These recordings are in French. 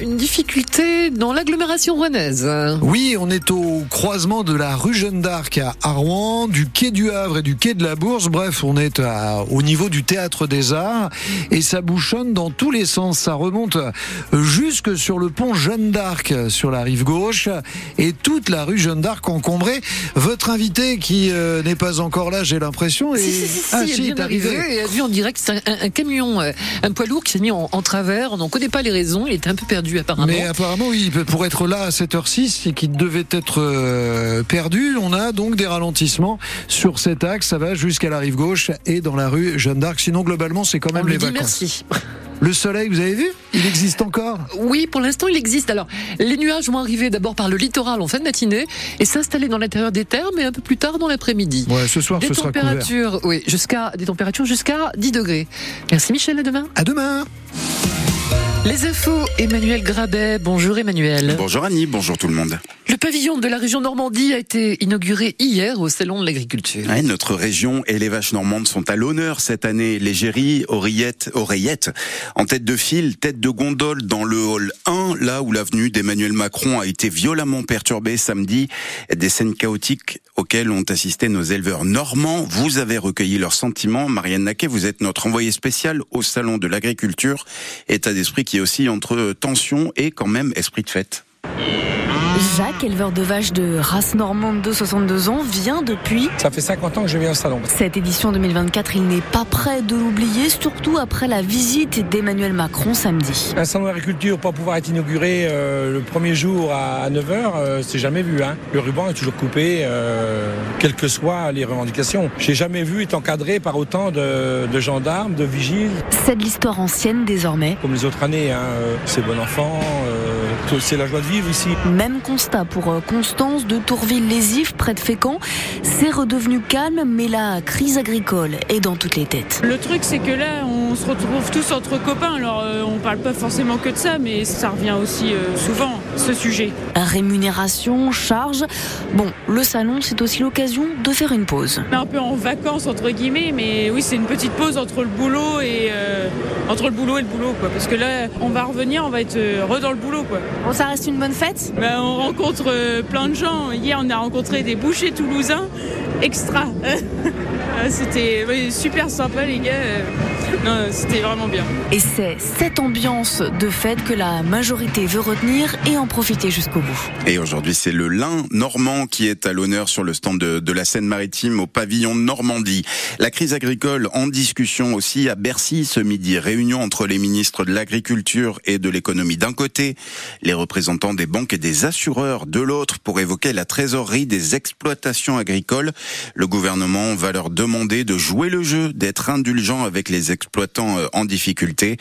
une difficulté dans l'agglomération rouennaise. Oui, on est au croisement de la rue Jeanne d'Arc à Rouen, du quai du Havre et du quai de la Bourse. Bref, on est au niveau du théâtre des Arts et ça bouchonne dans tous les sens. Ça remonte jusque sur le pont Jeanne d'Arc sur la rive gauche et toute la rue Jeanne d'Arc encombrée. Votre invité qui euh, n'est pas encore là, j'ai l'impression, est... Si, si, si, ah, si, est arrivé. Il a vu en direct, c'est un, camion, euh, un poids lourd qui s'est mis en, travers. On n'en connaît pas les raisons. Il était un peu perdu apparemment. Mais apparemment, oui, pour être là à cette heure-ci, c'est qu'il devait être euh, perdu. On a donc des ralentissements sur cet axe. Ça va jusqu'à la rive gauche et dans la rue Jeanne d'Arc. Sinon, globalement, c'est quand même les vacances. Merci. Le soleil, vous avez vu? Il existe encore? Oui, pour l'instant, il existe. Alors, les nuages vont arriver d'abord par le littoral en fin de matinée et s'installer dans l'intérieur des terres, mais un peu plus tard dans l'après-midi. Ouais, ce soir, ce sera couvert. Oui, jusqu'à des températures jusqu'à 10 degrés. Merci Michel, à demain. À demain. Les infos, Emmanuel Grabet. Bonjour Emmanuel. Bonjour Annie, bonjour tout le monde. Le pavillon de la région Normandie a été inauguré hier au Salon de l'Agriculture. notre région et les vaches normandes sont à l'honneur cette année. L'égérie, oreillette, oreillette, en tête de file, tête de gondole dans le hall 1, là où l'avenue d'Emmanuel Macron a été violemment perturbée samedi. Des scènes chaotiques auxquelles ont assisté nos éleveurs normands. Vous avez recueilli leurs sentiments. Marianne Naquet, vous êtes notre envoyée spéciale au Salon de l'Agriculture. État d'esprit qui est aussi entre tension et quand même esprit de fête. Jacques, éleveur de vaches de race normande de 62 ans, vient depuis. Ça fait 50 ans que je viens au salon. Cette édition 2024, il n'est pas prêt de l'oublier, surtout après la visite d'Emmanuel Macron samedi. Un salon d'agriculture pour pouvoir être inauguré euh, le premier jour à 9h, euh, c'est jamais vu. Hein. Le ruban est toujours coupé, euh, quelles que soient les revendications. J'ai jamais vu être encadré par autant de, gendarmes, de vigiles. C'est de l'histoire ancienne désormais. Comme les autres années, hein, c'est bon enfant, c'est la joie de vivre ici. Même constat pour euh, Constance de Tourville-les-Ifs, près de Fécamp. C'est redevenu calme, mais la crise agricole est dans toutes les têtes. Le truc, c'est que là, on se retrouve tous entre copains. Alors, euh, on parle pas forcément que de ça, mais ça revient aussi euh, souvent, ce sujet. Rémunération, charge. Bon, le salon, c'est aussi l'occasion de faire une pause. Un peu en vacances, entre guillemets, mais oui, c'est une petite pause entre le boulot et, entre le boulot et le boulot, quoi. Parce que là, on va revenir, on va être re dans le boulot, quoi. Bon, ça reste une bonne fête? Ben, On rencontre euh, plein de gens. Hier, on a rencontré des bouchers toulousains extra. Ah, c'était super sympa, les gars. C'était vraiment bien. Et c'est cette ambiance de fête que la majorité veut retenir et en profiter jusqu'au bout. Et aujourd'hui, c'est le lin normand qui est à l'honneur sur le stand de, de la Seine-Maritime au pavillon Normandie. La crise agricole en discussion aussi à Bercy ce midi. Réunion entre les ministres de l'Agriculture et de l'Économie d'un côté, les représentants des banques et des assureurs de l'autre pour évoquer la trésorerie des exploitations agricoles. Le gouvernement va leur demander de jouer le jeu, d'être indulgent avec les exploitations exploitants euh, en difficulté.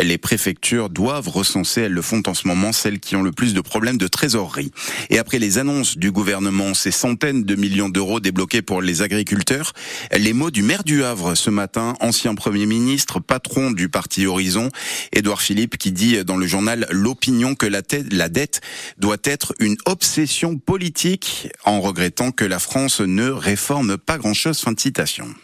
Les préfectures doivent recenser, elles le font en ce moment, celles qui ont le plus de problèmes de trésorerie. Et après les annonces du gouvernement, ces centaines de millions d'euros débloqués pour les agriculteurs, les mots du maire du Havre ce matin, ancien Premier ministre, patron du parti Horizon, Édouard Philippe, qui dit dans le journal L'opinion que la, la dette doit être une obsession politique, en regrettant que la France ne réforme pas grand-chose. Fin de citation.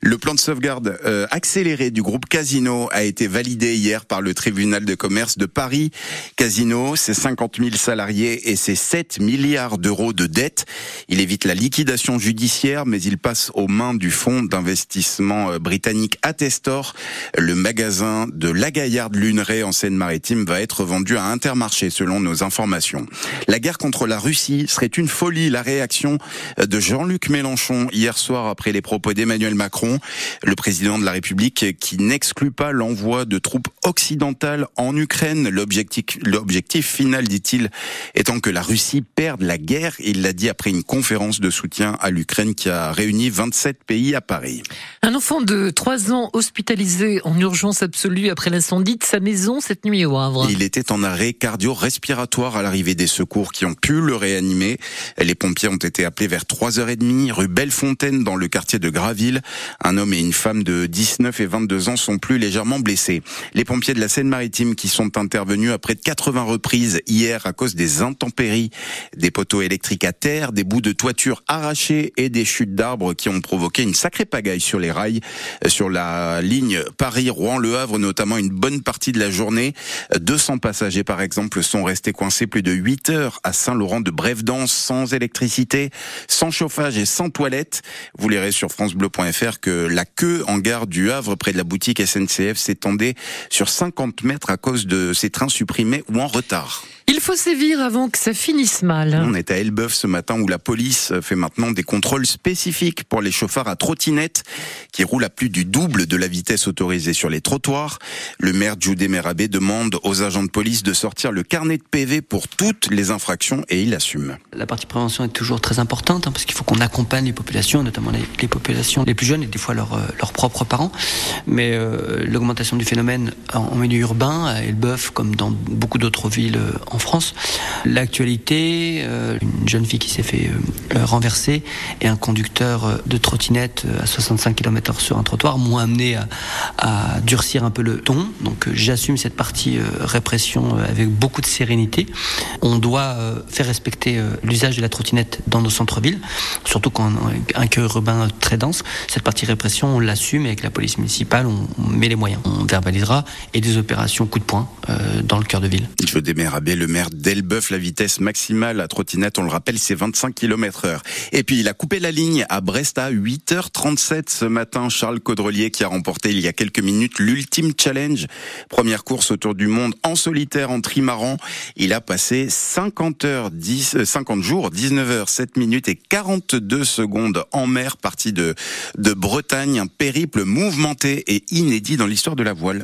Le plan de sauvegarde euh, accéléré du groupe Casino a été validé hier par le tribunal de commerce de Paris. Casino, c'est 50 000 salariés et c'est 7 milliards d'euros de dettes. Il évite la liquidation judiciaire, mais il passe aux mains du fonds d'investissement euh, britannique Attestor. Le magasin de La Gaillarde Luneray en Seine-Maritime va être vendu à Intermarché selon nos informations. La guerre contre la Russie serait une folie. La réaction de Jean-Luc Mélenchon hier soir après les propos d'Emmanuel Macron, le président de la République qui n'exclut pas l'envoi de troupes occidentales en Ukraine. L'objectif, l'objectif final, dit-il, étant que la Russie perde la guerre. Il l'a dit après une conférence de soutien à l'Ukraine qui a réuni 27 pays à Paris. Un enfant de 3 ans hospitalisé en urgence absolue après l'incendie de sa maison cette nuit au Havre. Il était en arrêt cardio-respiratoire à l'arrivée des secours qui ont pu le réanimer. Les pompiers ont été appelés vers 3h30 rue Bellefontaine dans le quartier de Graville. Un homme et une femme de 19 et 22 ans sont plus légèrement blessés. Les pompiers de la Seine-Maritime qui sont intervenus à près de 80 reprises hier à cause des intempéries, des poteaux électriques à terre, des bouts de toiture arrachés et des chutes d'arbres qui ont provoqué une sacrée pagaille sur les rails, sur la ligne Paris-Rouen-Le Havre, notamment une bonne partie de la journée. 200 passagers, par exemple, sont restés coincés plus de 8 heures à Saint-Laurent de Brève-Dance sans électricité, sans chauffage et sans toilette. Vous lirez sur francebleu.fr que la queue en gare du Havre près de la boutique SNCF s'étendait sur 50 mètres à cause de ces trains supprimés ou en retard. Il faut sévir avant que ça finisse mal. On est à Elbeuf ce matin où la police fait maintenant des contrôles spécifiques pour les chauffeurs à trottinette qui roulent à plus du double de la vitesse autorisée sur les trottoirs. Le maire Djoudé Merabé demande aux agents de police de sortir le carnet de PV pour toutes les infractions et il assume. La partie prévention est toujours très importante hein, parce qu'il faut qu'on accompagne les populations, notamment les, populations les plus jeunes et des fois leurs, leurs propres parents. Mais euh, l'augmentation du phénomène en, milieu urbain, à Elbeuf comme dans beaucoup d'autres villes en France. L'actualité, euh, une jeune fille qui s'est fait euh, renverser et un conducteur de trottinette à 65 km/h sur un trottoir m'ont amené à, à, durcir un peu le ton. Donc j'assume cette partie répression avec beaucoup de sérénité. On doit faire respecter l'usage de la trottinette dans nos centres-villes, surtout quand on a un cœur urbain très dense. Cette partie répression, on l'assume avec la police municipale, on met les moyens. On verbalisera et des opérations coup de poing dans le cœur de ville. Je déméraber le maire d'Elbeuf, la vitesse maximale à trottinette, on le rappelle, c'est 25 km heure. Et puis il a coupé la ligne à Brest à 8h37 ce matin. Charles Caudrelier qui a remporté il y a quelques minutes l'ultime challenge. Première course autour du monde en solitaire, en trimaran. Il a passé 50 heures, 10, 50 jours, 19 heures, 7 minutes et 42 secondes en mer, partie de, de Bretagne. Un périple mouvementé et inédit dans l'histoire de la voile.